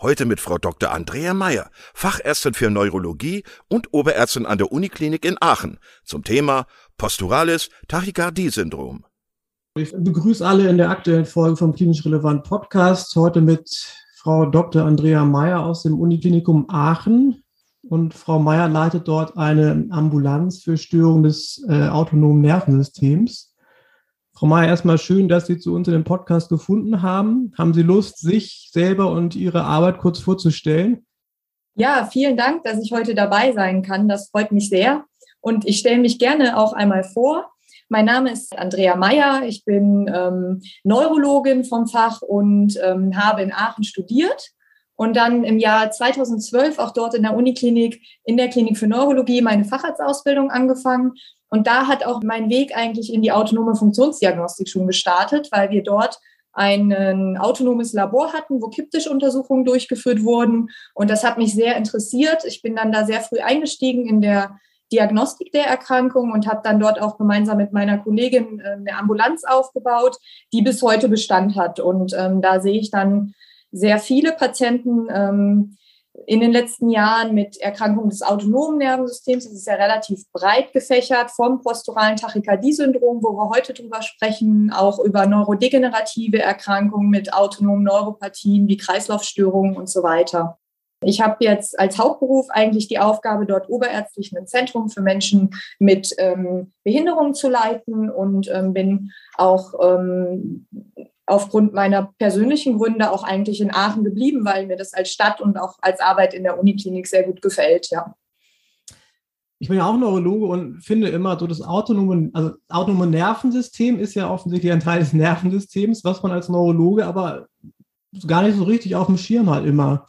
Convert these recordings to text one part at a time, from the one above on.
Heute mit Frau Dr. Andrea Meyer, Fachärztin für Neurologie und Oberärztin an der Uniklinik in Aachen zum Thema posturales Tachykardie-Syndrom. Ich begrüße alle in der aktuellen Folge vom Klinisch Relevant Podcast. Heute mit Frau Dr. Andrea Meyer aus dem Uniklinikum Aachen. Und Frau Meyer leitet dort eine Ambulanz für Störungen des äh, autonomen Nervensystems. Frau Mayer, erstmal schön, dass Sie zu uns in den Podcast gefunden haben. Haben Sie Lust, sich selber und Ihre Arbeit kurz vorzustellen? Ja, vielen Dank, dass ich heute dabei sein kann. Das freut mich sehr. Und ich stelle mich gerne auch einmal vor. Mein Name ist Andrea Meyer. Ich bin ähm, Neurologin vom Fach und ähm, habe in Aachen studiert und dann im Jahr 2012 auch dort in der Uniklinik, in der Klinik für Neurologie meine Facharztausbildung angefangen und da hat auch mein Weg eigentlich in die autonome Funktionsdiagnostik schon gestartet, weil wir dort ein autonomes Labor hatten, wo Kipptischuntersuchungen durchgeführt wurden. Und das hat mich sehr interessiert. Ich bin dann da sehr früh eingestiegen in der Diagnostik der Erkrankung und habe dann dort auch gemeinsam mit meiner Kollegin äh, eine Ambulanz aufgebaut, die bis heute Bestand hat. Und ähm, da sehe ich dann sehr viele Patienten, ähm, in den letzten Jahren mit Erkrankungen des autonomen Nervensystems. Das ist ja relativ breit gefächert, vom posturalen Tachykardie-Syndrom, wo wir heute drüber sprechen, auch über neurodegenerative Erkrankungen mit autonomen Neuropathien wie Kreislaufstörungen und so weiter. Ich habe jetzt als Hauptberuf eigentlich die Aufgabe, dort oberärztlich ein Zentrum für Menschen mit ähm, Behinderungen zu leiten und ähm, bin auch ähm, aufgrund meiner persönlichen Gründe auch eigentlich in Aachen geblieben, weil mir das als Stadt und auch als Arbeit in der Uniklinik sehr gut gefällt, ja. Ich bin ja auch Neurologe und finde immer so das autonome, also autonome Nervensystem ist ja offensichtlich ein Teil des Nervensystems, was man als Neurologe aber gar nicht so richtig auf dem Schirm hat immer.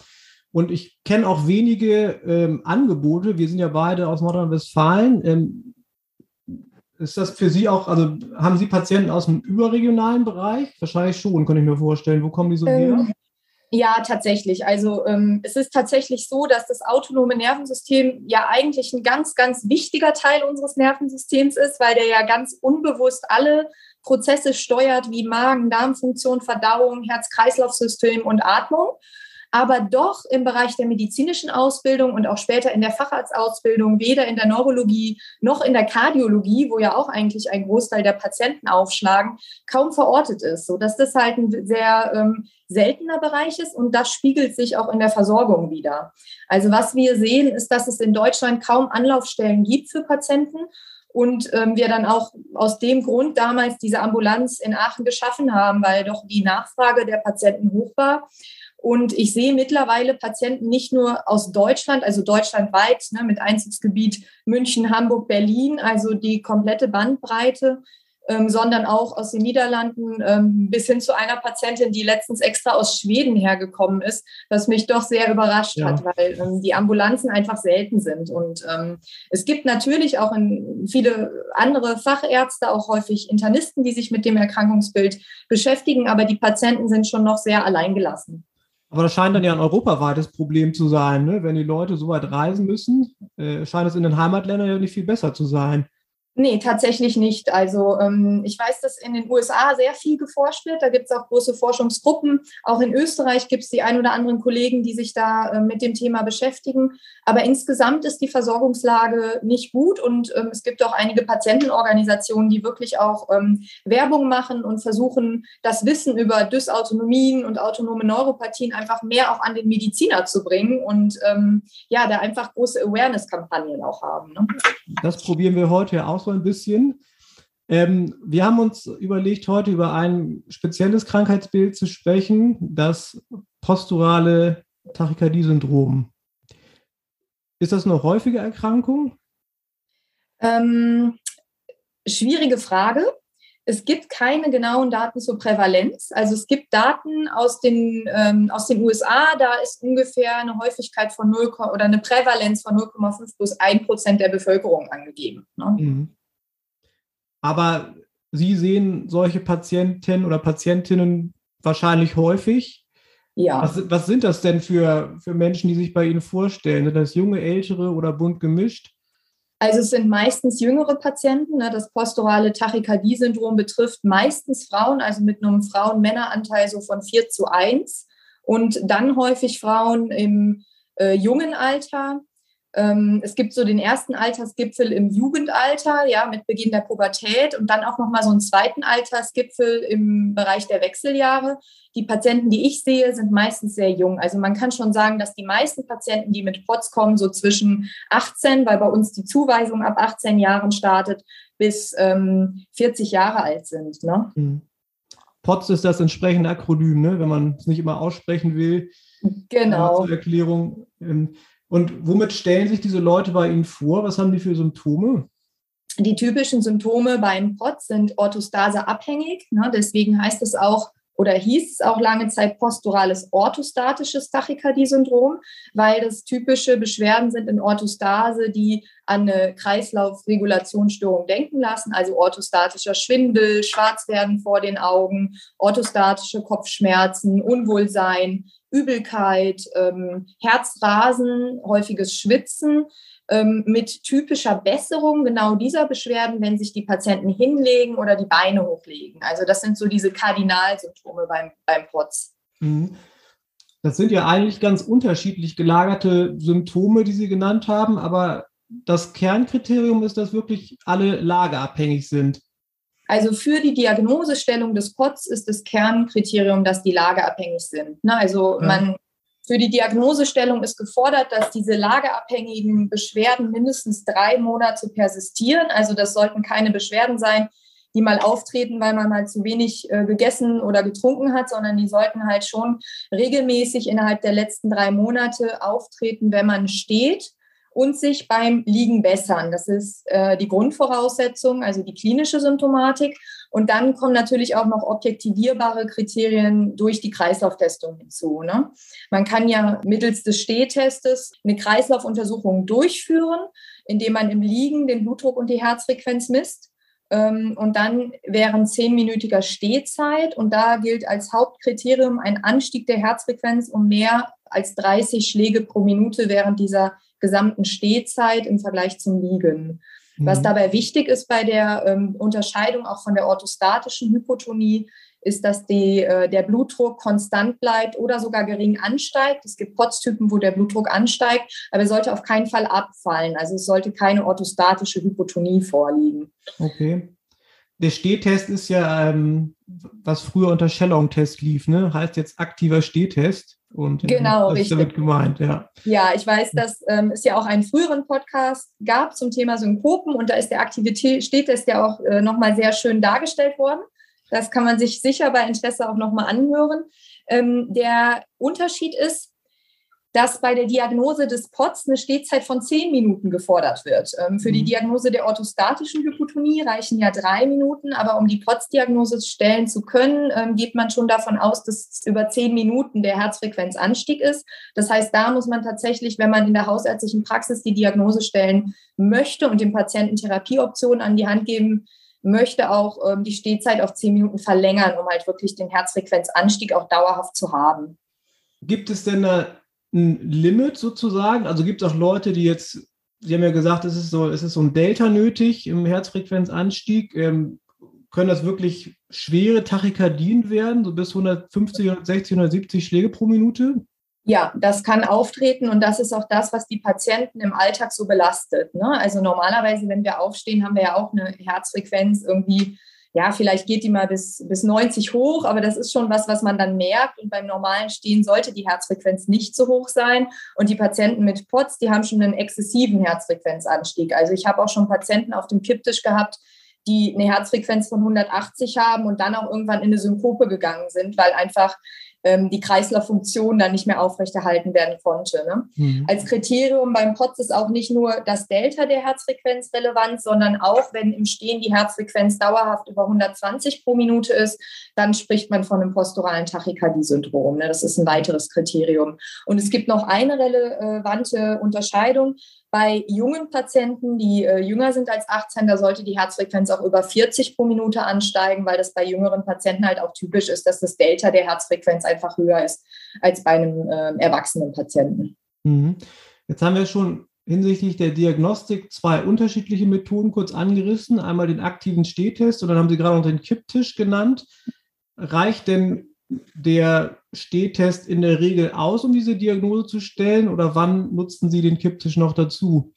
Und ich kenne auch wenige ähm, Angebote. Wir sind ja beide aus Nordrhein-Westfalen. Ähm, ist das für Sie auch, also haben Sie Patienten aus dem überregionalen Bereich? Wahrscheinlich schon, kann ich mir vorstellen. Wo kommen die so ähm, her? Ja, tatsächlich. Also ähm, es ist tatsächlich so, dass das autonome Nervensystem ja eigentlich ein ganz, ganz wichtiger Teil unseres Nervensystems ist, weil der ja ganz unbewusst alle Prozesse steuert, wie Magen, Darmfunktion, Verdauung, Herz-Kreislauf-System und Atmung aber doch im Bereich der medizinischen Ausbildung und auch später in der Facharztausbildung, weder in der Neurologie noch in der Kardiologie, wo ja auch eigentlich ein Großteil der Patienten aufschlagen, kaum verortet ist, so dass das halt ein sehr ähm, seltener Bereich ist und das spiegelt sich auch in der Versorgung wieder. Also was wir sehen, ist, dass es in Deutschland kaum Anlaufstellen gibt für Patienten und ähm, wir dann auch aus dem Grund damals diese Ambulanz in Aachen geschaffen haben, weil doch die Nachfrage der Patienten hoch war. Und ich sehe mittlerweile Patienten nicht nur aus Deutschland, also deutschlandweit ne, mit Einzugsgebiet München, Hamburg, Berlin, also die komplette Bandbreite, ähm, sondern auch aus den Niederlanden ähm, bis hin zu einer Patientin, die letztens extra aus Schweden hergekommen ist, was mich doch sehr überrascht ja. hat, weil ähm, die Ambulanzen einfach selten sind. Und ähm, es gibt natürlich auch in viele andere Fachärzte, auch häufig Internisten, die sich mit dem Erkrankungsbild beschäftigen, aber die Patienten sind schon noch sehr alleingelassen. Aber das scheint dann ja ein europaweites Problem zu sein. Ne? Wenn die Leute so weit reisen müssen, äh, scheint es in den Heimatländern ja nicht viel besser zu sein. Nee, tatsächlich nicht. Also ähm, ich weiß, dass in den USA sehr viel geforscht wird. Da gibt es auch große Forschungsgruppen. Auch in Österreich gibt es die ein oder anderen Kollegen, die sich da äh, mit dem Thema beschäftigen. Aber insgesamt ist die Versorgungslage nicht gut und ähm, es gibt auch einige Patientenorganisationen, die wirklich auch ähm, Werbung machen und versuchen, das Wissen über Dysautonomien und autonome Neuropathien einfach mehr auch an den Mediziner zu bringen und ähm, ja, da einfach große Awareness-Kampagnen auch haben. Ne? Das probieren wir heute aus ein bisschen. Ähm, wir haben uns überlegt, heute über ein spezielles Krankheitsbild zu sprechen, das posturale Tachykardie-Syndrom. Ist das eine häufige Erkrankung? Ähm, schwierige Frage. Es gibt keine genauen Daten zur Prävalenz. Also es gibt Daten aus den, ähm, aus den USA, da ist ungefähr eine Häufigkeit von 0, oder eine Prävalenz von 0,5 plus 1 Prozent der Bevölkerung angegeben. Ne? Mhm. Aber Sie sehen solche Patienten oder Patientinnen wahrscheinlich häufig. Ja. Was, was, sind das denn für, für Menschen, die sich bei Ihnen vorstellen? Sind das junge, ältere oder bunt gemischt? Also es sind meistens jüngere Patienten. Ne? Das posturale Tachykardie-Syndrom betrifft meistens Frauen, also mit einem Frauen-Männer-Anteil so von 4 zu 1. Und dann häufig Frauen im äh, jungen Alter. Ähm, es gibt so den ersten Altersgipfel im Jugendalter, ja, mit Beginn der Pubertät und dann auch nochmal so einen zweiten Altersgipfel im Bereich der Wechseljahre. Die Patienten, die ich sehe, sind meistens sehr jung. Also man kann schon sagen, dass die meisten Patienten, die mit POTS kommen, so zwischen 18, weil bei uns die Zuweisung ab 18 Jahren startet, bis ähm, 40 Jahre alt sind. Ne? Mhm. POTS ist das entsprechende Akronym, ne? wenn man es nicht immer aussprechen will. Genau. Äh, zur Erklärung. Und womit stellen sich diese Leute bei Ihnen vor? Was haben die für Symptome? Die typischen Symptome beim POTS sind Orthostase abhängig. Ne? Deswegen heißt es auch oder hieß es auch lange Zeit posturales orthostatisches Tachykardie-Syndrom, weil das typische Beschwerden sind in Orthostase, die an eine Kreislaufregulationsstörung denken lassen, also orthostatischer Schwindel, Schwarzwerden vor den Augen, orthostatische Kopfschmerzen, Unwohlsein, Übelkeit, ähm, Herzrasen, häufiges Schwitzen ähm, mit typischer Besserung genau dieser Beschwerden, wenn sich die Patienten hinlegen oder die Beine hochlegen. Also das sind so diese Kardinalsymptome beim, beim POTS. Mhm. Das sind ja eigentlich ganz unterschiedlich gelagerte Symptome, die Sie genannt haben, aber das Kernkriterium ist, dass wirklich alle lageabhängig sind. Also für die Diagnosestellung des POTS ist das Kernkriterium, dass die lageabhängig sind. Ne? Also man für die Diagnosestellung ist gefordert, dass diese lageabhängigen Beschwerden mindestens drei Monate persistieren. Also das sollten keine Beschwerden sein, die mal auftreten, weil man mal zu wenig äh, gegessen oder getrunken hat, sondern die sollten halt schon regelmäßig innerhalb der letzten drei Monate auftreten, wenn man steht und sich beim Liegen bessern. Das ist äh, die Grundvoraussetzung, also die klinische Symptomatik. Und dann kommen natürlich auch noch objektivierbare Kriterien durch die Kreislauftestung hinzu. Ne? Man kann ja mittels des Stehtestes eine Kreislaufuntersuchung durchführen, indem man im Liegen den Blutdruck und die Herzfrequenz misst. Ähm, und dann während zehnminütiger Stehzeit. Und da gilt als Hauptkriterium ein Anstieg der Herzfrequenz um mehr als 30 Schläge pro Minute während dieser gesamten Stehzeit im Vergleich zum Liegen. Was mhm. dabei wichtig ist bei der ähm, Unterscheidung auch von der orthostatischen Hypotonie, ist, dass die, äh, der Blutdruck konstant bleibt oder sogar gering ansteigt. Es gibt POTS-Typen, wo der Blutdruck ansteigt, aber er sollte auf keinen Fall abfallen. Also es sollte keine orthostatische Hypotonie vorliegen. Okay. Der Stehtest ist ja, ähm, was früher unter Shellong-Test lief, ne? heißt jetzt aktiver Stehtest. Und genau, das ist damit gemeint, ja. Ja, ich weiß, dass ähm, es ja auch einen früheren Podcast gab zum Thema Synkopen und da ist der Aktivitätstest ja auch äh, nochmal sehr schön dargestellt worden. Das kann man sich sicher bei Interesse auch nochmal anhören. Ähm, der Unterschied ist, dass bei der Diagnose des POTS eine Stehzeit von zehn Minuten gefordert wird. Ähm, für die mhm. Diagnose der orthostatischen Hypotonie reichen ja drei Minuten, aber um die POTS-Diagnose stellen zu können, ähm, geht man schon davon aus, dass über zehn Minuten der Herzfrequenzanstieg ist. Das heißt, da muss man tatsächlich, wenn man in der hausärztlichen Praxis die Diagnose stellen möchte und dem Patienten Therapieoptionen an die Hand geben möchte, auch ähm, die Stehzeit auf zehn Minuten verlängern, um halt wirklich den Herzfrequenzanstieg auch dauerhaft zu haben. gibt es denn da ein Limit sozusagen? Also gibt es auch Leute, die jetzt, Sie haben ja gesagt, es ist so, es ist so ein Delta nötig im Herzfrequenzanstieg. Ähm, können das wirklich schwere Tachykardien werden, so bis 150, 160, 170 Schläge pro Minute? Ja, das kann auftreten und das ist auch das, was die Patienten im Alltag so belastet. Ne? Also normalerweise, wenn wir aufstehen, haben wir ja auch eine Herzfrequenz irgendwie, ja, vielleicht geht die mal bis, bis 90 hoch, aber das ist schon was, was man dann merkt. Und beim normalen Stehen sollte die Herzfrequenz nicht so hoch sein. Und die Patienten mit POTS, die haben schon einen exzessiven Herzfrequenzanstieg. Also ich habe auch schon Patienten auf dem Kipptisch gehabt, die eine Herzfrequenz von 180 haben und dann auch irgendwann in eine Synkope gegangen sind, weil einfach ähm, die Kreislauffunktion dann nicht mehr aufrechterhalten werden konnte. Ne? Mhm. Als Kriterium beim POTS ist auch nicht nur das Delta der Herzfrequenz relevant, sondern auch, wenn im Stehen die Herzfrequenz dauerhaft über 120 pro Minute ist, dann spricht man von einem posturalen Tachykardie-Syndrom. Ne? Das ist ein weiteres Kriterium. Und es gibt noch eine relevante Unterscheidung. Bei jungen Patienten, die äh, jünger sind als 18, da sollte die Herzfrequenz auch über 40 pro Minute ansteigen, weil das bei jüngeren Patienten halt auch typisch ist, dass das Delta der Herzfrequenz einfach höher ist als bei einem äh, erwachsenen Patienten. Mhm. Jetzt haben wir schon hinsichtlich der Diagnostik zwei unterschiedliche Methoden kurz angerissen. Einmal den aktiven Stehtest und dann haben Sie gerade noch den Kipptisch genannt. Reicht denn der Stehtest in der Regel aus, um diese Diagnose zu stellen? Oder wann nutzten Sie den Kipptisch noch dazu?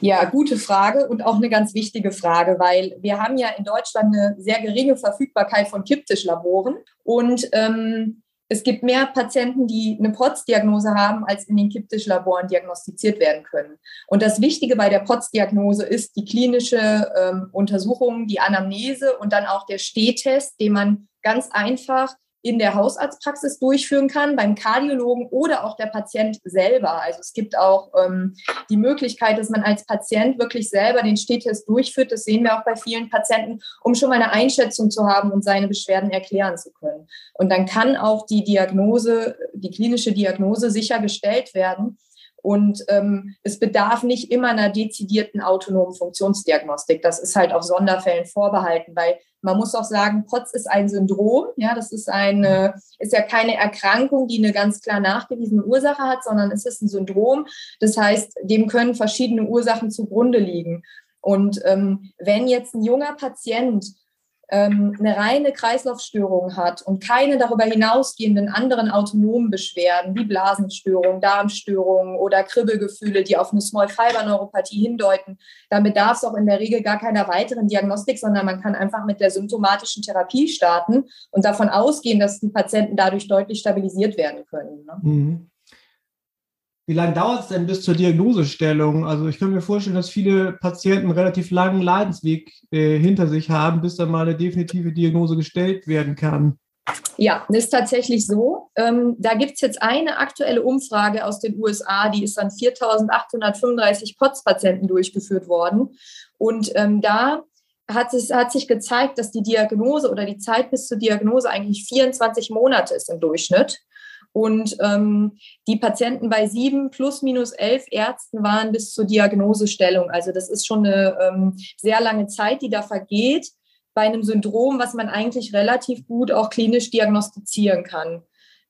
Ja, gute Frage und auch eine ganz wichtige Frage, weil wir haben ja in Deutschland eine sehr geringe Verfügbarkeit von Kipptischlaboren und ähm, es gibt mehr Patienten, die eine POTS-Diagnose haben, als in den Kipptischlaboren diagnostiziert werden können. Und das Wichtige bei der POTS-Diagnose ist die klinische ähm, Untersuchung, die Anamnese und dann auch der Stehtest, den man ganz einfach in der Hausarztpraxis durchführen kann, beim Kardiologen oder auch der Patient selber. Also es gibt auch ähm, die Möglichkeit, dass man als Patient wirklich selber den Stehtest durchführt. Das sehen wir auch bei vielen Patienten, um schon mal eine Einschätzung zu haben und seine Beschwerden erklären zu können. Und dann kann auch die Diagnose, die klinische Diagnose sichergestellt werden. Und ähm, es bedarf nicht immer einer dezidierten autonomen Funktionsdiagnostik. Das ist halt auf Sonderfällen vorbehalten, weil man muss auch sagen, POTS ist ein Syndrom. Ja, das ist eine, ist ja keine Erkrankung, die eine ganz klar nachgewiesene Ursache hat, sondern es ist ein Syndrom. Das heißt, dem können verschiedene Ursachen zugrunde liegen. Und ähm, wenn jetzt ein junger Patient ähm, eine reine Kreislaufstörung hat und keine darüber hinausgehenden anderen autonomen Beschwerden wie Blasenstörungen, Darmstörungen oder Kribbelgefühle, die auf eine Small Fiber Neuropathie hindeuten, dann bedarf es auch in der Regel gar keiner weiteren Diagnostik, sondern man kann einfach mit der symptomatischen Therapie starten und davon ausgehen, dass die Patienten dadurch deutlich stabilisiert werden können. Ne? Mhm. Wie lange dauert es denn bis zur Diagnosestellung? Also ich kann mir vorstellen, dass viele Patienten einen relativ langen Leidensweg äh, hinter sich haben, bis dann mal eine definitive Diagnose gestellt werden kann. Ja, das ist tatsächlich so. Ähm, da gibt es jetzt eine aktuelle Umfrage aus den USA, die ist an 4.835 POTS-Patienten durchgeführt worden. Und ähm, da hat, es, hat sich gezeigt, dass die Diagnose oder die Zeit bis zur Diagnose eigentlich 24 Monate ist im Durchschnitt. Und ähm, die Patienten bei sieben plus minus elf Ärzten waren bis zur Diagnosestellung. Also das ist schon eine ähm, sehr lange Zeit, die da vergeht bei einem Syndrom, was man eigentlich relativ gut auch klinisch diagnostizieren kann.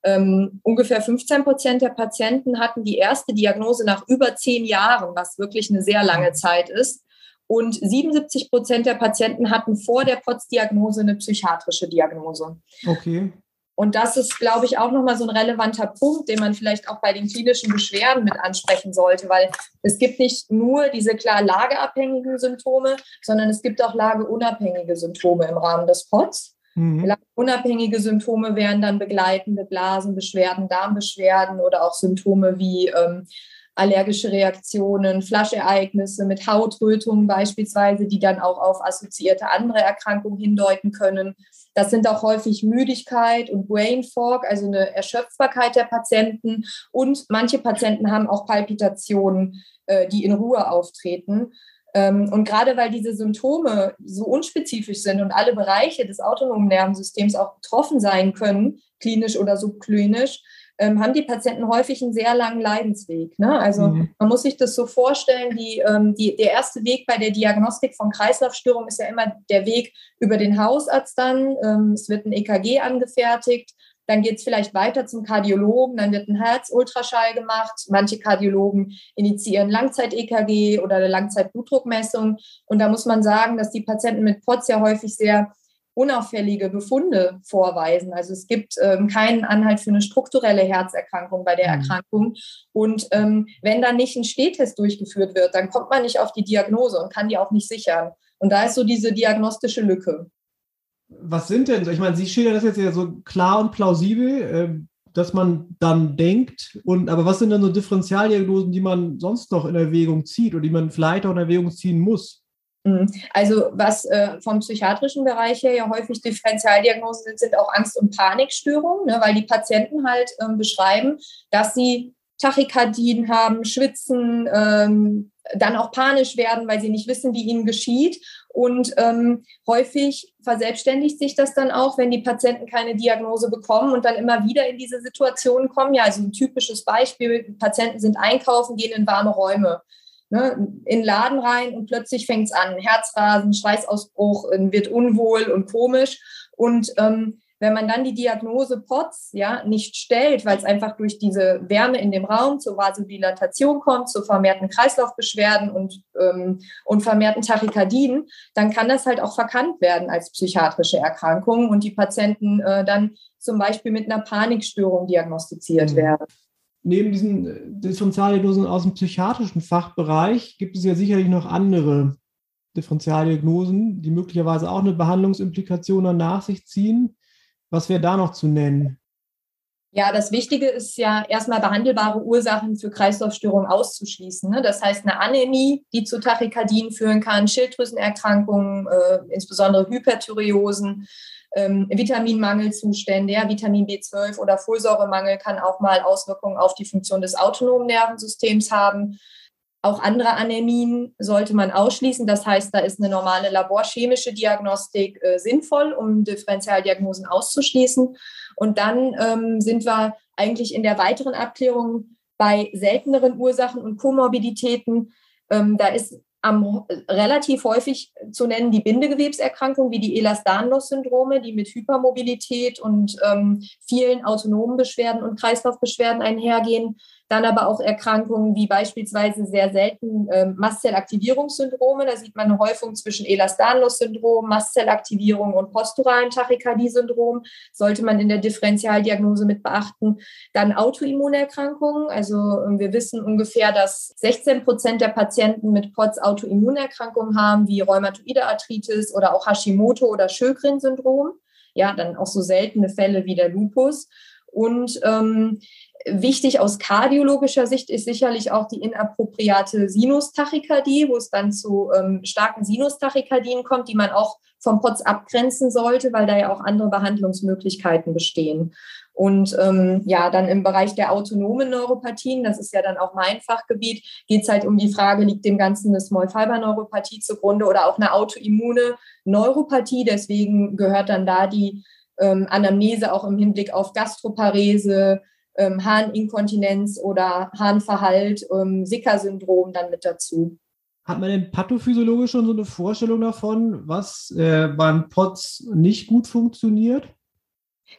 Ähm, ungefähr 15 Prozent der Patienten hatten die erste Diagnose nach über zehn Jahren, was wirklich eine sehr lange Zeit ist. Und 77 Prozent der Patienten hatten vor der POTS-Diagnose eine psychiatrische Diagnose. Okay. Und das ist, glaube ich, auch nochmal so ein relevanter Punkt, den man vielleicht auch bei den klinischen Beschwerden mit ansprechen sollte, weil es gibt nicht nur diese klar lageabhängigen Symptome, sondern es gibt auch lageunabhängige Symptome im Rahmen des POTS. Mhm. Unabhängige Symptome wären dann begleitende Blasenbeschwerden, Darmbeschwerden oder auch Symptome wie ähm, allergische Reaktionen, Flaschereignisse mit Hautrötungen beispielsweise, die dann auch auf assoziierte andere Erkrankungen hindeuten können. Das sind auch häufig Müdigkeit und Brain Fog, also eine Erschöpfbarkeit der Patienten. Und manche Patienten haben auch Palpitationen, äh, die in Ruhe auftreten. Ähm, und gerade weil diese Symptome so unspezifisch sind und alle Bereiche des autonomen Nervensystems auch betroffen sein können, klinisch oder subklinisch, ähm, haben die Patienten häufig einen sehr langen Leidensweg. Ne? Also mhm. man muss sich das so vorstellen, die, ähm, die, der erste Weg bei der Diagnostik von Kreislaufstörungen ist ja immer der Weg über den Hausarzt dann. Ähm, es wird ein EKG angefertigt. Dann geht es vielleicht weiter zum Kardiologen, dann wird ein Herzultraschall gemacht. Manche Kardiologen initiieren Langzeit-EKG oder eine Langzeit-Blutdruckmessung. Und da muss man sagen, dass die Patienten mit POTS ja häufig sehr unauffällige Befunde vorweisen. Also es gibt ähm, keinen Anhalt für eine strukturelle Herzerkrankung bei der mhm. Erkrankung. Und ähm, wenn dann nicht ein Stehtest durchgeführt wird, dann kommt man nicht auf die Diagnose und kann die auch nicht sichern. Und da ist so diese diagnostische Lücke. Was sind denn, ich meine, Sie schildern das jetzt ja so klar und plausibel, äh, dass man dann denkt, und aber was sind denn so Differentialdiagnosen, die man sonst noch in Erwägung zieht oder die man vielleicht auch in Erwägung ziehen muss? Mhm. Also was äh, vom psychiatrischen Bereich her ja häufig Differentialdiagnosen sind, sind auch Angst- und Panikstörungen, ne, weil die Patienten halt ähm, beschreiben, dass sie Tachykardien haben, schwitzen, ähm, dann auch panisch werden, weil sie nicht wissen, wie ihnen geschieht. Und ähm, häufig verselbstständigt sich das dann auch, wenn die Patienten keine Diagnose bekommen und dann immer wieder in diese Situation kommen. Ja, also ein typisches Beispiel, Patienten sind einkaufen, gehen in warme Räume ne, in den Laden rein und plötzlich fängt es an. Herzrasen, Schweißausbruch, wird unwohl und komisch. Und ähm, wenn man dann die Diagnose POTS ja, nicht stellt, weil es einfach durch diese Wärme in dem Raum zur Vasodilatation kommt, zu vermehrten Kreislaufbeschwerden und, ähm, und vermehrten Tachykardien, dann kann das halt auch verkannt werden als psychiatrische Erkrankung und die Patienten äh, dann zum Beispiel mit einer Panikstörung diagnostiziert mhm. werden neben diesen äh, Differentialdiagnosen aus dem psychiatrischen Fachbereich gibt es ja sicherlich noch andere Differentialdiagnosen, die möglicherweise auch eine Behandlungsimplikation dann nach sich ziehen. Was wäre da noch zu nennen? Ja, das Wichtige ist ja erstmal behandelbare Ursachen für Kreislaufstörungen auszuschließen. Ne? Das heißt eine Anämie, die zu Tachykardien führen kann, Schilddrüsenerkrankungen, äh, insbesondere Hyperthyreosen, ähm, Vitaminmangelzustände, ja, Vitamin B12 oder Folsäuremangel kann auch mal Auswirkungen auf die Funktion des autonomen Nervensystems haben. Auch andere Anämien sollte man ausschließen. Das heißt, da ist eine normale laborchemische Diagnostik äh, sinnvoll, um Differentialdiagnosen auszuschließen. Und dann ähm, sind wir eigentlich in der weiteren Abklärung bei selteneren Ursachen und Komorbiditäten. Ähm, da ist am, relativ häufig zu nennen die Bindegewebserkrankungen wie die Ehlers-Danlos-Syndrome, die mit Hypermobilität und ähm, vielen autonomen Beschwerden und Kreislaufbeschwerden einhergehen. Dann aber auch Erkrankungen wie beispielsweise sehr selten ähm, Mastzellaktivierungssyndrome. Da sieht man eine Häufung zwischen Ehlers-Danlos-Syndrom, Mastzellaktivierung und posturalen Tachykardie-Syndrom. Sollte man in der Differentialdiagnose mit beachten. Dann Autoimmunerkrankungen. Also ähm, wir wissen ungefähr, dass 16 Prozent der Patienten mit POTS Autoimmunerkrankungen haben, wie Rheumatoide Arthritis oder auch Hashimoto oder Sjögren-Syndrom. Ja, dann auch so seltene Fälle wie der Lupus. Und ähm, Wichtig aus kardiologischer Sicht ist sicherlich auch die inappropriate Sinustachykardie, wo es dann zu ähm, starken Sinustachykardien kommt, die man auch vom POTS abgrenzen sollte, weil da ja auch andere Behandlungsmöglichkeiten bestehen. Und ähm, ja, dann im Bereich der autonomen Neuropathien, das ist ja dann auch mein Fachgebiet, geht es halt um die Frage, liegt dem Ganzen eine Small Fiber Neuropathie zugrunde oder auch eine autoimmune Neuropathie. Deswegen gehört dann da die ähm, Anamnese auch im Hinblick auf Gastroparese, ähm, Harninkontinenz oder Harnverhalt, ähm, Sicker-Syndrom dann mit dazu. Hat man denn pathophysiologisch schon so eine Vorstellung davon, was äh, beim POTS nicht gut funktioniert?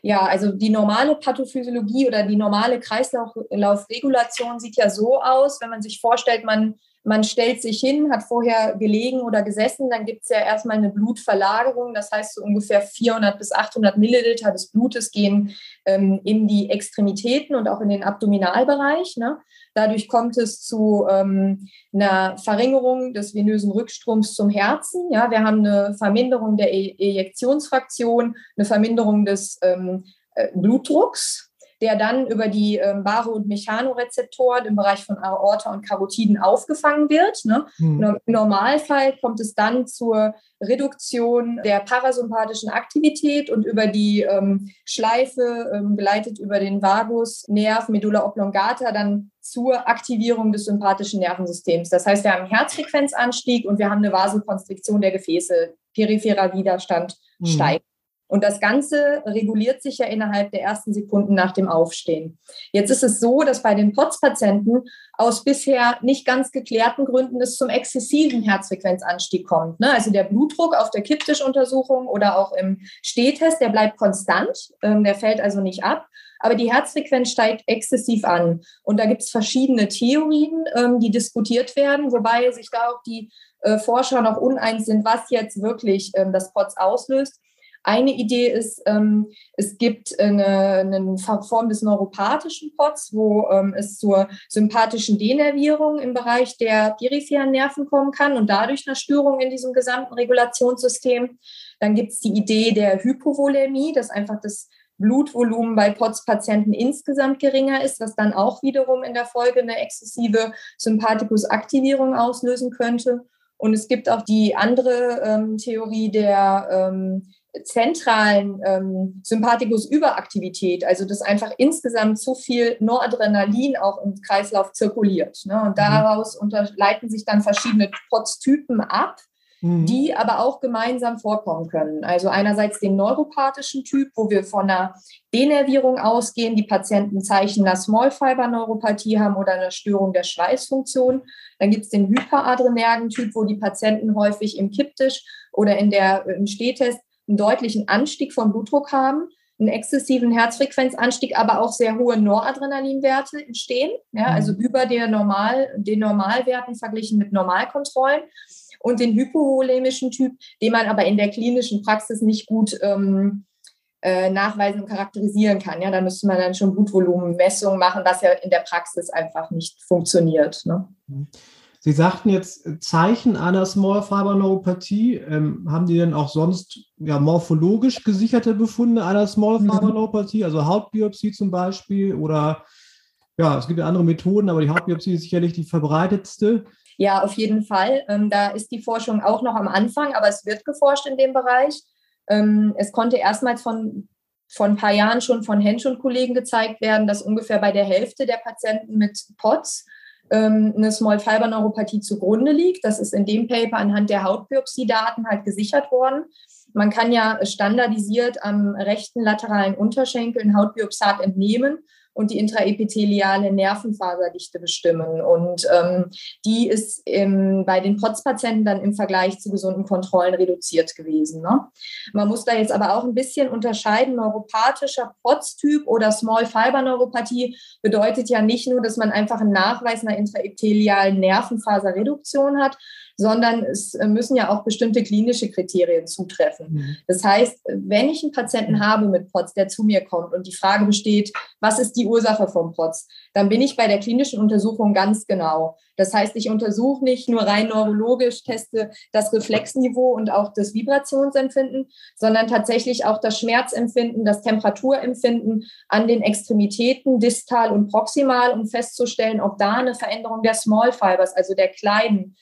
Ja, also die normale Pathophysiologie oder die normale Kreislaufregulation sieht ja so aus, wenn man sich vorstellt, man man stellt sich hin, hat vorher gelegen oder gesessen, dann gibt es ja erstmal eine Blutverlagerung. Das heißt, so ungefähr 400 bis 800 Milliliter des Blutes gehen ähm, in die Extremitäten und auch in den Abdominalbereich. Ne? Dadurch kommt es zu ähm, einer Verringerung des venösen Rückstroms zum Herzen. Ja? Wir haben eine Verminderung der e Ejektionsfraktion, eine Verminderung des ähm, äh, Blutdrucks der dann über die ähm, Baro- und Mechanorezeptoren im Bereich von Aorta und Karotiden aufgefangen wird. Ne? Mhm. Im Normalfall kommt es dann zur Reduktion der parasympathischen Aktivität und über die ähm, Schleife, ähm, geleitet über den Vagusnerv, Medulla oblongata, dann zur Aktivierung des sympathischen Nervensystems. Das heißt, wir haben einen Herzfrequenzanstieg und wir haben eine Vasokonstriktion der Gefäße. Peripherer Widerstand mhm. steigt. Und das Ganze reguliert sich ja innerhalb der ersten Sekunden nach dem Aufstehen. Jetzt ist es so, dass bei den POTS-Patienten aus bisher nicht ganz geklärten Gründen es zum exzessiven Herzfrequenzanstieg kommt. Ne? Also der Blutdruck auf der Kipptischuntersuchung oder auch im Stehtest, der bleibt konstant, ähm, der fällt also nicht ab. Aber die Herzfrequenz steigt exzessiv an. Und da gibt es verschiedene Theorien, ähm, die diskutiert werden, wobei sich da auch die äh, Forscher noch uneins sind, was jetzt wirklich ähm, das POTS auslöst. Eine Idee ist, ähm, es gibt eine, eine, Form des neuropathischen POTS, wo ähm, es zur sympathischen Denervierung im Bereich der peripheren Nerven kommen kann und dadurch eine Störung in diesem gesamten Regulationssystem. Dann gibt es die Idee der Hypovolemie, dass einfach das Blutvolumen bei POTS-Patienten insgesamt geringer ist, was dann auch wiederum in der Folge eine exzessive Sympathikus-Aktivierung auslösen könnte. Und es gibt auch die andere ähm, Theorie der ähm, zentralen ähm, Sympathikus-Überaktivität, also dass einfach insgesamt zu viel Noradrenalin auch im Kreislauf zirkuliert. Ne? Und mhm. daraus leiten sich dann verschiedene POTS-Typen ab, mhm. die aber auch gemeinsam vorkommen können. Also einerseits den neuropathischen Typ, wo wir von einer Denervierung ausgehen, die Patienten Zeichen einer Small-Fiber-Neuropathie haben oder einer Störung der Schweißfunktion. Dann gibt es den hyperadrenergen Typ, wo die Patienten häufig im Kipptisch oder in der, im Stehtest einen deutlichen Anstieg vom Blutdruck haben, einen exzessiven Herzfrequenzanstieg, aber auch sehr hohe Noradrenalinwerte entstehen, ja, mhm. also über der Normal, den Normalwerten verglichen mit Normalkontrollen und den hypovolemischen Typ, den man aber in der klinischen Praxis nicht gut ähm, äh, nachweisen und charakterisieren kann. Ja, da müsste man dann schon Blutvolumenmessungen machen, was ja in der Praxis einfach nicht funktioniert. Ne? Mhm. Sie sagten jetzt äh, Zeichen einer Small Fiber Neuropathie. Ähm, haben die denn auch sonst ja, morphologisch gesicherte Befunde einer Small mhm. Fiber Neuropathie, also Hautbiopsie zum Beispiel? Oder ja, es gibt ja andere Methoden, aber die Hautbiopsie ist sicherlich die verbreitetste. Ja, auf jeden Fall. Ähm, da ist die Forschung auch noch am Anfang, aber es wird geforscht in dem Bereich. Ähm, es konnte erstmals von, von ein paar Jahren schon von Hensch und Kollegen gezeigt werden, dass ungefähr bei der Hälfte der Patienten mit POTS ähm, eine Small Fiber Neuropathie zugrunde liegt. Das ist in dem Paper anhand der Hautbiopsiedaten halt gesichert worden. Man kann ja standardisiert am rechten lateralen Unterschenkel ein Hautbiopsat entnehmen und die intraepitheliale Nervenfaserdichte bestimmen. Und ähm, die ist im, bei den POTS-Patienten dann im Vergleich zu gesunden Kontrollen reduziert gewesen. Ne? Man muss da jetzt aber auch ein bisschen unterscheiden. Neuropathischer POTS-Typ oder Small Fiber Neuropathie bedeutet ja nicht nur, dass man einfach einen Nachweis einer intraepithelialen Nervenfaserreduktion hat, sondern es müssen ja auch bestimmte klinische Kriterien zutreffen. Mhm. Das heißt, wenn ich einen Patienten habe mit POTS, der zu mir kommt und die Frage besteht, was ist die Ursache vom POTS, dann bin ich bei der klinischen Untersuchung ganz genau. Das heißt, ich untersuche nicht nur rein neurologisch, teste das Reflexniveau und auch das Vibrationsempfinden, sondern tatsächlich auch das Schmerzempfinden, das Temperaturempfinden an den Extremitäten, distal und proximal, um festzustellen, ob da eine Veränderung der Small Fibers, also der kleinen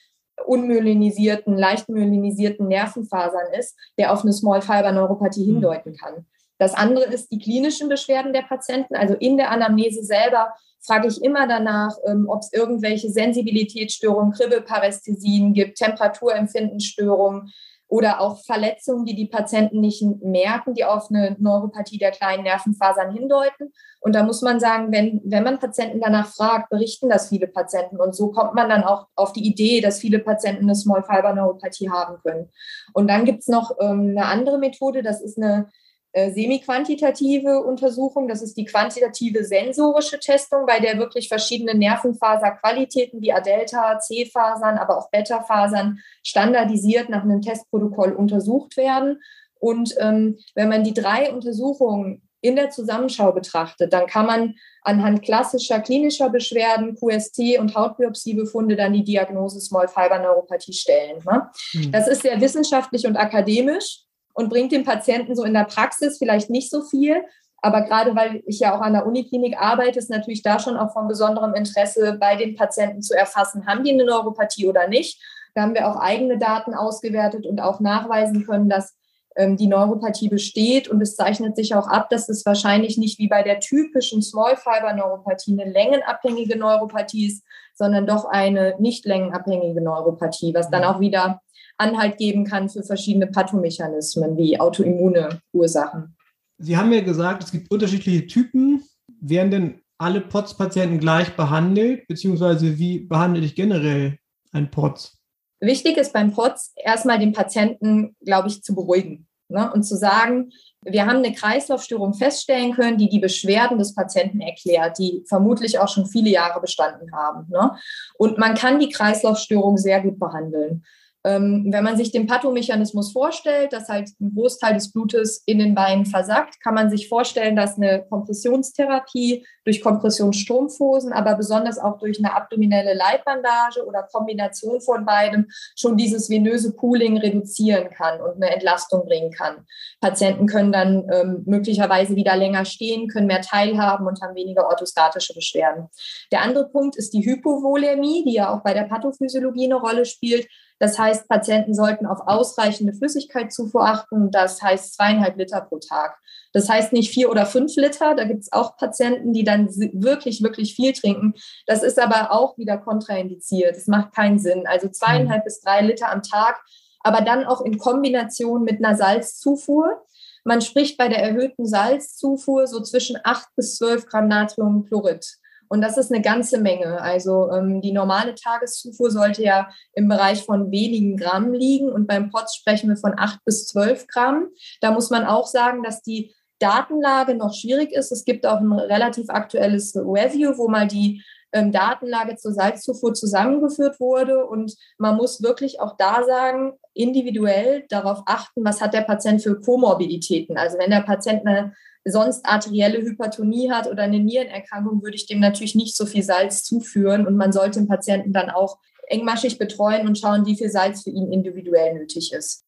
unmyelinisierten, leicht myelinisierten Nervenfasern ist, der auf eine Small Fiber Neuropathie mhm. hindeuten kann. Das andere ist die klinischen Beschwerden der Patienten. Also in der Anamnese selber frage ich immer danach, ähm, ob es irgendwelche Sensibilitätsstörungen, Kribbelparästhesien gibt, Temperaturempfindensstörungen, oder auch Verletzungen, die die Patienten nicht merken, die auf eine Neuropathie der kleinen Nervenfasern hindeuten. Und da muss man sagen, wenn, wenn man Patienten danach fragt, berichten das viele Patienten. Und so kommt man dann auch auf die Idee, dass viele Patienten eine Small Fiber Neuropathie haben können. Und dann gibt es noch ähm, eine andere Methode, das ist eine äh, semi-quantitative Untersuchung. Das ist die quantitative sensorische Testung, bei der wirklich verschiedene Nervenfaserqualitäten wie A-Delta, C-Fasern, aber auch Beta-Fasern standardisiert nach einem Testprotokoll untersucht werden. Und ähm, wenn man die drei Untersuchungen in der Zusammenschau betrachtet, dann kann man anhand klassischer klinischer Beschwerden, QST und Hautbiopsiebefunde dann die Diagnose Small Fiber Neuropathie stellen. Ne? Mhm. Das ist sehr wissenschaftlich und akademisch und bringt dem Patienten so in der Praxis vielleicht nicht so viel. Aber gerade weil ich ja auch an der Uniklinik arbeite, ist natürlich da schon auch von besonderem Interesse, bei den Patienten zu erfassen, haben die eine Neuropathie oder nicht. Da haben wir auch eigene Daten ausgewertet und auch nachweisen können, dass ähm, die Neuropathie besteht. Und es zeichnet sich auch ab, dass es wahrscheinlich nicht wie bei der typischen Small Fiber Neuropathie eine längenabhängige Neuropathie ist, sondern doch eine nicht längenabhängige Neuropathie, was dann auch wieder Anhalt geben kann für verschiedene Pathomechanismen wie autoimmune Ursachen. Sie haben ja gesagt, es gibt unterschiedliche Typen. Werden denn alle POTS-Patienten gleich behandelt, beziehungsweise wie behandle ich generell ein POTS? Wichtig ist beim POTS erstmal den Patienten, glaube ich, zu beruhigen ne? und zu sagen, wir haben eine Kreislaufstörung feststellen können, die die Beschwerden des Patienten erklärt, die vermutlich auch schon viele Jahre bestanden haben. Ne? Und man kann die Kreislaufstörung sehr gut behandeln. Ähm, wenn man sich den Pathomechanismus vorstellt, dass halt ein Großteil des Blutes in den Beinen versackt, kann man sich vorstellen, dass eine Kompressionstherapie durch Kompressionsstrumpfhosen, aber besonders auch durch eine abdominelle Leitbandage oder Kombination von beidem schon dieses venöse Pooling reduzieren kann und eine Entlastung bringen kann. Patienten können dann ähm, möglicherweise wieder länger stehen, können mehr teilhaben und haben weniger orthostatische Beschwerden. Der andere Punkt ist die Hypovolemie, die ja auch bei der Pathophysiologie eine Rolle spielt. Das heißt, Patienten sollten auf ausreichende Flüssigkeitszufuhr achten. Das heißt zweieinhalb Liter pro Tag. Das heißt nicht vier oder fünf Liter. Da gibt es auch Patienten, die dann wirklich, wirklich viel trinken. Das ist aber auch wieder kontraindiziert. Das macht keinen Sinn. Also zweieinhalb mhm. bis drei Liter am Tag, aber dann auch in Kombination mit einer Salzzufuhr. Man spricht bei der erhöhten Salzzufuhr so zwischen acht bis zwölf Gramm Natriumchlorid. Und das ist eine ganze Menge. Also ähm, die normale Tageszufuhr sollte ja im Bereich von wenigen Gramm liegen und beim POTS sprechen wir von acht bis zwölf Gramm. Da muss man auch sagen, dass die Datenlage noch schwierig ist. Es gibt auch ein relativ aktuelles Review, wo mal die ähm, Datenlage zur Salzzufuhr zusammengeführt wurde. Und man muss wirklich auch da sagen, individuell darauf achten, was hat der Patient für Komorbiditäten. Also wenn der Patient eine sonst arterielle Hypertonie hat oder eine Nierenerkrankung, würde ich dem natürlich nicht so viel Salz zuführen. Und man sollte den Patienten dann auch engmaschig betreuen und schauen, wie viel Salz für ihn individuell nötig ist.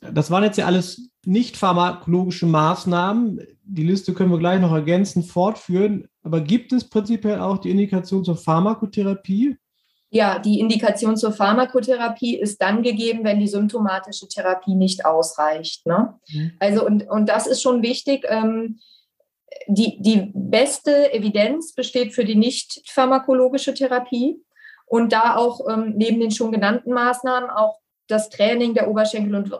Das waren jetzt ja alles nicht pharmakologische Maßnahmen. Die Liste können wir gleich noch ergänzend fortführen. Aber gibt es prinzipiell auch die Indikation zur Pharmakotherapie? Ja, die Indikation zur Pharmakotherapie ist dann gegeben, wenn die symptomatische Therapie nicht ausreicht. Ne? Mhm. Also, und, und das ist schon wichtig. Ähm, die, die beste Evidenz besteht für die nicht pharmakologische Therapie und da auch ähm, neben den schon genannten Maßnahmen auch das Training der Oberschenkel- und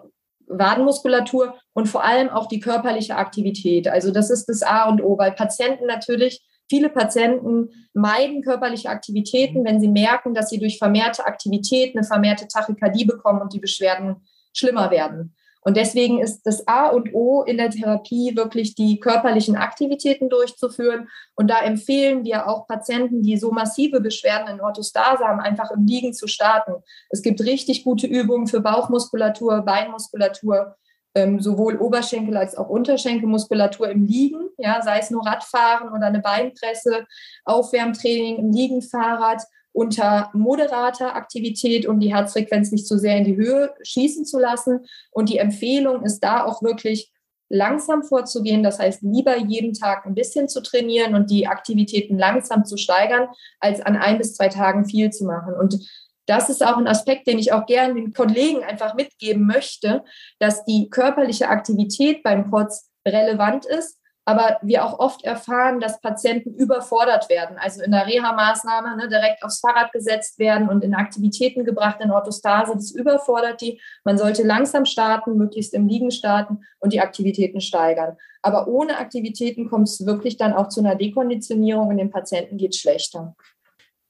Wadenmuskulatur und vor allem auch die körperliche Aktivität. Also das ist das A und O, weil Patienten natürlich Viele Patienten meiden körperliche Aktivitäten, wenn sie merken, dass sie durch vermehrte Aktivität eine vermehrte Tachykardie bekommen und die Beschwerden schlimmer werden. Und deswegen ist das A und O in der Therapie wirklich die körperlichen Aktivitäten durchzuführen. Und da empfehlen wir auch Patienten, die so massive Beschwerden in Orthostase haben, einfach im Liegen zu starten. Es gibt richtig gute Übungen für Bauchmuskulatur, Beinmuskulatur, ähm, sowohl Oberschenkel als auch Unterschenkelmuskulatur im Liegen, ja, sei es nur Radfahren oder eine Beinpresse, Aufwärmtraining im Liegenfahrrad unter moderater Aktivität, um die Herzfrequenz nicht zu sehr in die Höhe schießen zu lassen. Und die Empfehlung ist da auch wirklich langsam vorzugehen, das heißt lieber jeden Tag ein bisschen zu trainieren und die Aktivitäten langsam zu steigern, als an ein bis zwei Tagen viel zu machen. Und das ist auch ein Aspekt, den ich auch gerne den Kollegen einfach mitgeben möchte, dass die körperliche Aktivität beim POTS relevant ist, aber wir auch oft erfahren, dass Patienten überfordert werden, also in der Reha-Maßnahme ne, direkt aufs Fahrrad gesetzt werden und in Aktivitäten gebracht in Orthostase. Das überfordert die. Man sollte langsam starten, möglichst im Liegen starten und die Aktivitäten steigern. Aber ohne Aktivitäten kommt es wirklich dann auch zu einer Dekonditionierung und dem Patienten geht es schlechter.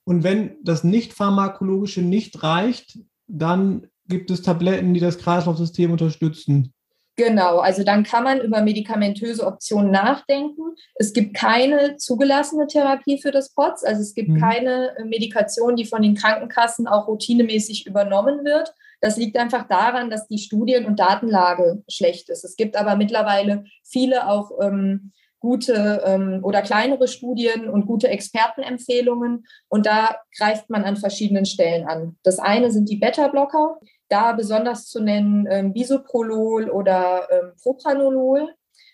Und wenn das nicht-pharmakologische nicht reicht, dann gibt es Tabletten, die das Kreislaufsystem unterstützen. Genau, also dann kann man über medikamentöse Optionen nachdenken. Es gibt keine zugelassene Therapie für das POTS, also es gibt mhm. keine Medikation, die von den Krankenkassen auch routinemäßig übernommen wird. Das liegt einfach daran, dass die Studien- und Datenlage schlecht ist. Es gibt aber mittlerweile viele auch ähm, gute ähm, oder kleinere Studien und gute Expertenempfehlungen. Und da greift man an verschiedenen Stellen an. Das eine sind die Beta-Blocker, da besonders zu nennen ähm, Bisoprolol oder ähm, Propranolol.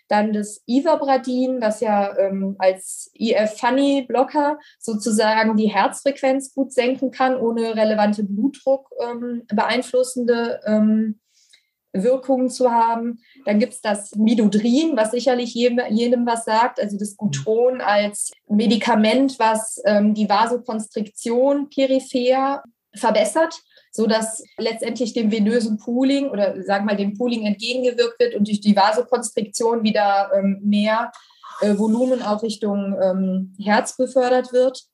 Dann das Ivabradin, was ja ähm, als IF-Funny-Blocker sozusagen die Herzfrequenz gut senken kann, ohne relevante Blutdruck ähm, beeinflussende ähm, Wirkungen zu haben. Dann gibt es das Midodrin, was sicherlich jedem, jedem, was sagt, also das Gutron als Medikament, was ähm, die Vasokonstriktion peripher verbessert. So dass letztendlich dem venösen Pooling oder sagen wir mal dem Pooling entgegengewirkt wird und durch die Vasokonstriktion wieder ähm, mehr äh, Volumen auch Richtung ähm, Herz befördert wird.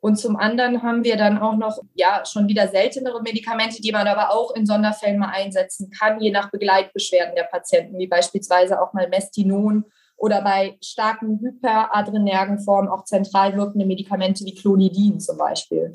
Und zum anderen haben wir dann auch noch, ja, schon wieder seltenere Medikamente, die man aber auch in Sonderfällen mal einsetzen kann, je nach Begleitbeschwerden der Patienten, wie beispielsweise auch mal Mestinon oder bei starken hyperadrenergen Formen auch zentral wirkende Medikamente wie Clonidin zum Beispiel.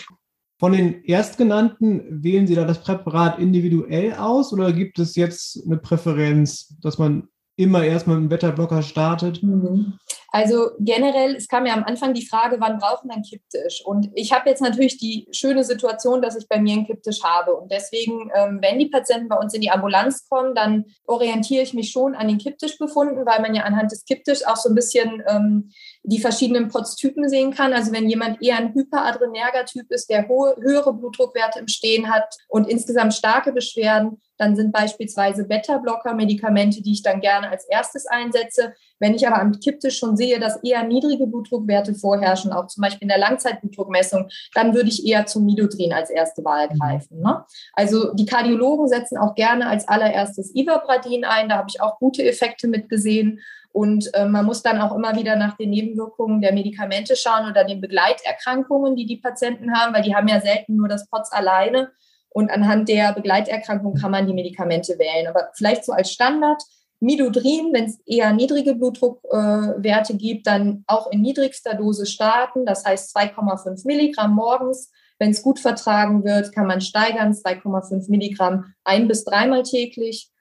Von den Erstgenannten wählen Sie da das Präparat individuell aus oder gibt es jetzt eine Präferenz, dass man immer erstmal mit einem Wetterblocker startet? Mhm. Also generell, es kam ja am Anfang die Frage, wann brauchen wir einen Kipptisch? Und ich habe jetzt natürlich die schöne Situation, dass ich bei mir einen Kipptisch habe. Und deswegen, ähm, wenn die Patienten bei uns in die Ambulanz kommen, dann orientiere ich mich schon an den Kipptischbefunden, weil man ja anhand des Kipptischs auch so ein bisschen ähm, die verschiedenen POTS-Typen sehen kann. Also wenn jemand eher ein hyperadrenerger Typ ist, der hohe, höhere Blutdruckwerte im Stehen hat und insgesamt starke Beschwerden, dann sind beispielsweise Beta-Blocker Medikamente, die ich dann gerne als erstes einsetze. Wenn ich aber am Kipptisch schon sehe, dass eher niedrige Blutdruckwerte vorherrschen, auch zum Beispiel in der Langzeitblutdruckmessung, dann würde ich eher zum Midodrin als erste Wahl mhm. greifen. Ne? Also die Kardiologen setzen auch gerne als allererstes Ivabradin ein. Da habe ich auch gute Effekte mitgesehen. Und äh, man muss dann auch immer wieder nach den Nebenwirkungen der Medikamente schauen oder den Begleiterkrankungen, die die Patienten haben, weil die haben ja selten nur das POTS alleine. Und anhand der Begleiterkrankung kann man die Medikamente wählen. Aber vielleicht so als Standard, Midodrin, wenn es eher niedrige Blutdruckwerte äh, gibt, dann auch in niedrigster Dose starten. Das heißt 2,5 Milligramm morgens. Wenn es gut vertragen wird, kann man steigern, 2,5 Milligramm ein bis dreimal täglich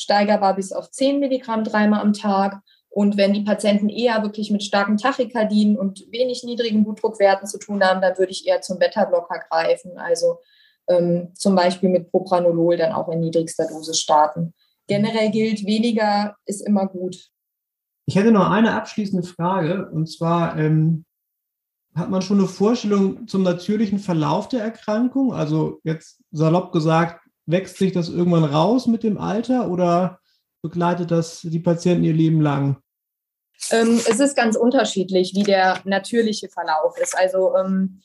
steigerbar bis auf 10 Milligramm dreimal am Tag. Und wenn die Patienten eher wirklich mit starken Tachykardien und wenig niedrigen Blutdruckwerten zu tun haben, dann würde ich eher zum Beta-Blocker greifen. Also ähm, zum Beispiel mit Propranolol dann auch in niedrigster Dose starten. Generell gilt, weniger ist immer gut. Ich hätte noch eine abschließende Frage. Und zwar ähm, hat man schon eine Vorstellung zum natürlichen Verlauf der Erkrankung? Also jetzt salopp gesagt, wächst sich das irgendwann raus mit dem Alter oder begleitet das die Patienten ihr Leben lang? Ähm, es ist ganz unterschiedlich, wie der natürliche Verlauf ist. Also ähm,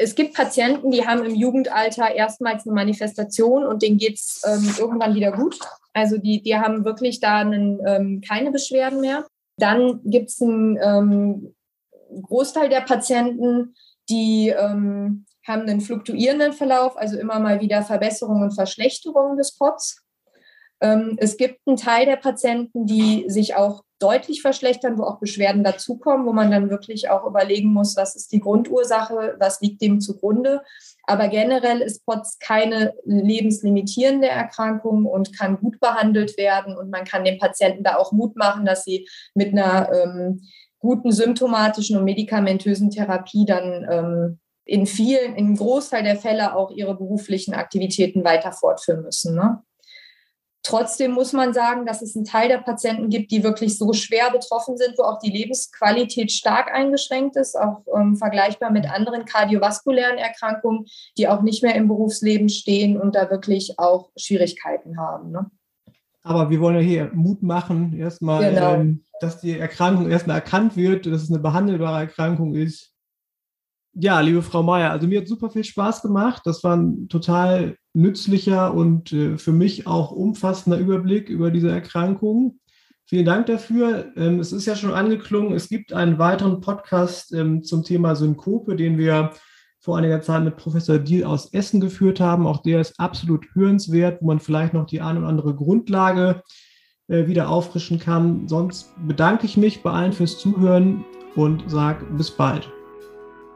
es gibt Patienten, die haben im Jugendalter erstmals eine Manifestation und denen geht es ähm, irgendwann wieder gut. Also die, die haben wirklich da einen, ähm, keine Beschwerden mehr. Dann gibt es einen ähm, Großteil der Patienten, die ähm, haben einen fluktuierenden Verlauf, also immer mal wieder Verbesserungen und Verschlechterungen des POTS. Ähm, es gibt einen Teil der Patienten, die sich auch deutlich verschlechtern, wo auch Beschwerden dazukommen, wo man dann wirklich auch überlegen muss, was ist die Grundursache, was liegt dem zugrunde. Aber generell ist POTS keine lebenslimitierende Erkrankung und kann gut behandelt werden. Und man kann den Patienten da auch Mut machen, dass sie mit einer ähm, guten symptomatischen und medikamentösen Therapie dann ähm, in vielen, in einem Großteil der Fälle auch ihre beruflichen Aktivitäten weiter fortführen müssen. Ne? Trotzdem muss man sagen, dass es einen Teil der Patienten gibt, die wirklich so schwer betroffen sind, wo auch die Lebensqualität stark eingeschränkt ist, auch ähm, vergleichbar mit anderen kardiovaskulären Erkrankungen, die auch nicht mehr im Berufsleben stehen und da wirklich auch Schwierigkeiten haben. Ne? Aber wir wollen ja hier Mut machen, erstmal, genau. ähm, dass die Erkrankung erstmal erkannt wird, dass es eine behandelbare Erkrankung ist ja, liebe Frau Meier, also mir hat super viel Spaß gemacht. Das war ein total nützlicher und äh, für mich auch umfassender Überblick über diese Erkrankung. Vielen Dank dafür. Ähm, es ist ja schon angeklungen, es gibt einen weiteren Podcast ähm, zum Thema Synkope, den wir vor einiger Zeit mit Professor Diel aus Essen geführt haben. Auch der ist absolut hörenswert, wo man vielleicht noch die eine oder andere Grundlage äh, wieder auffrischen kann. Sonst bedanke ich mich bei allen fürs Zuhören und sage bis bald.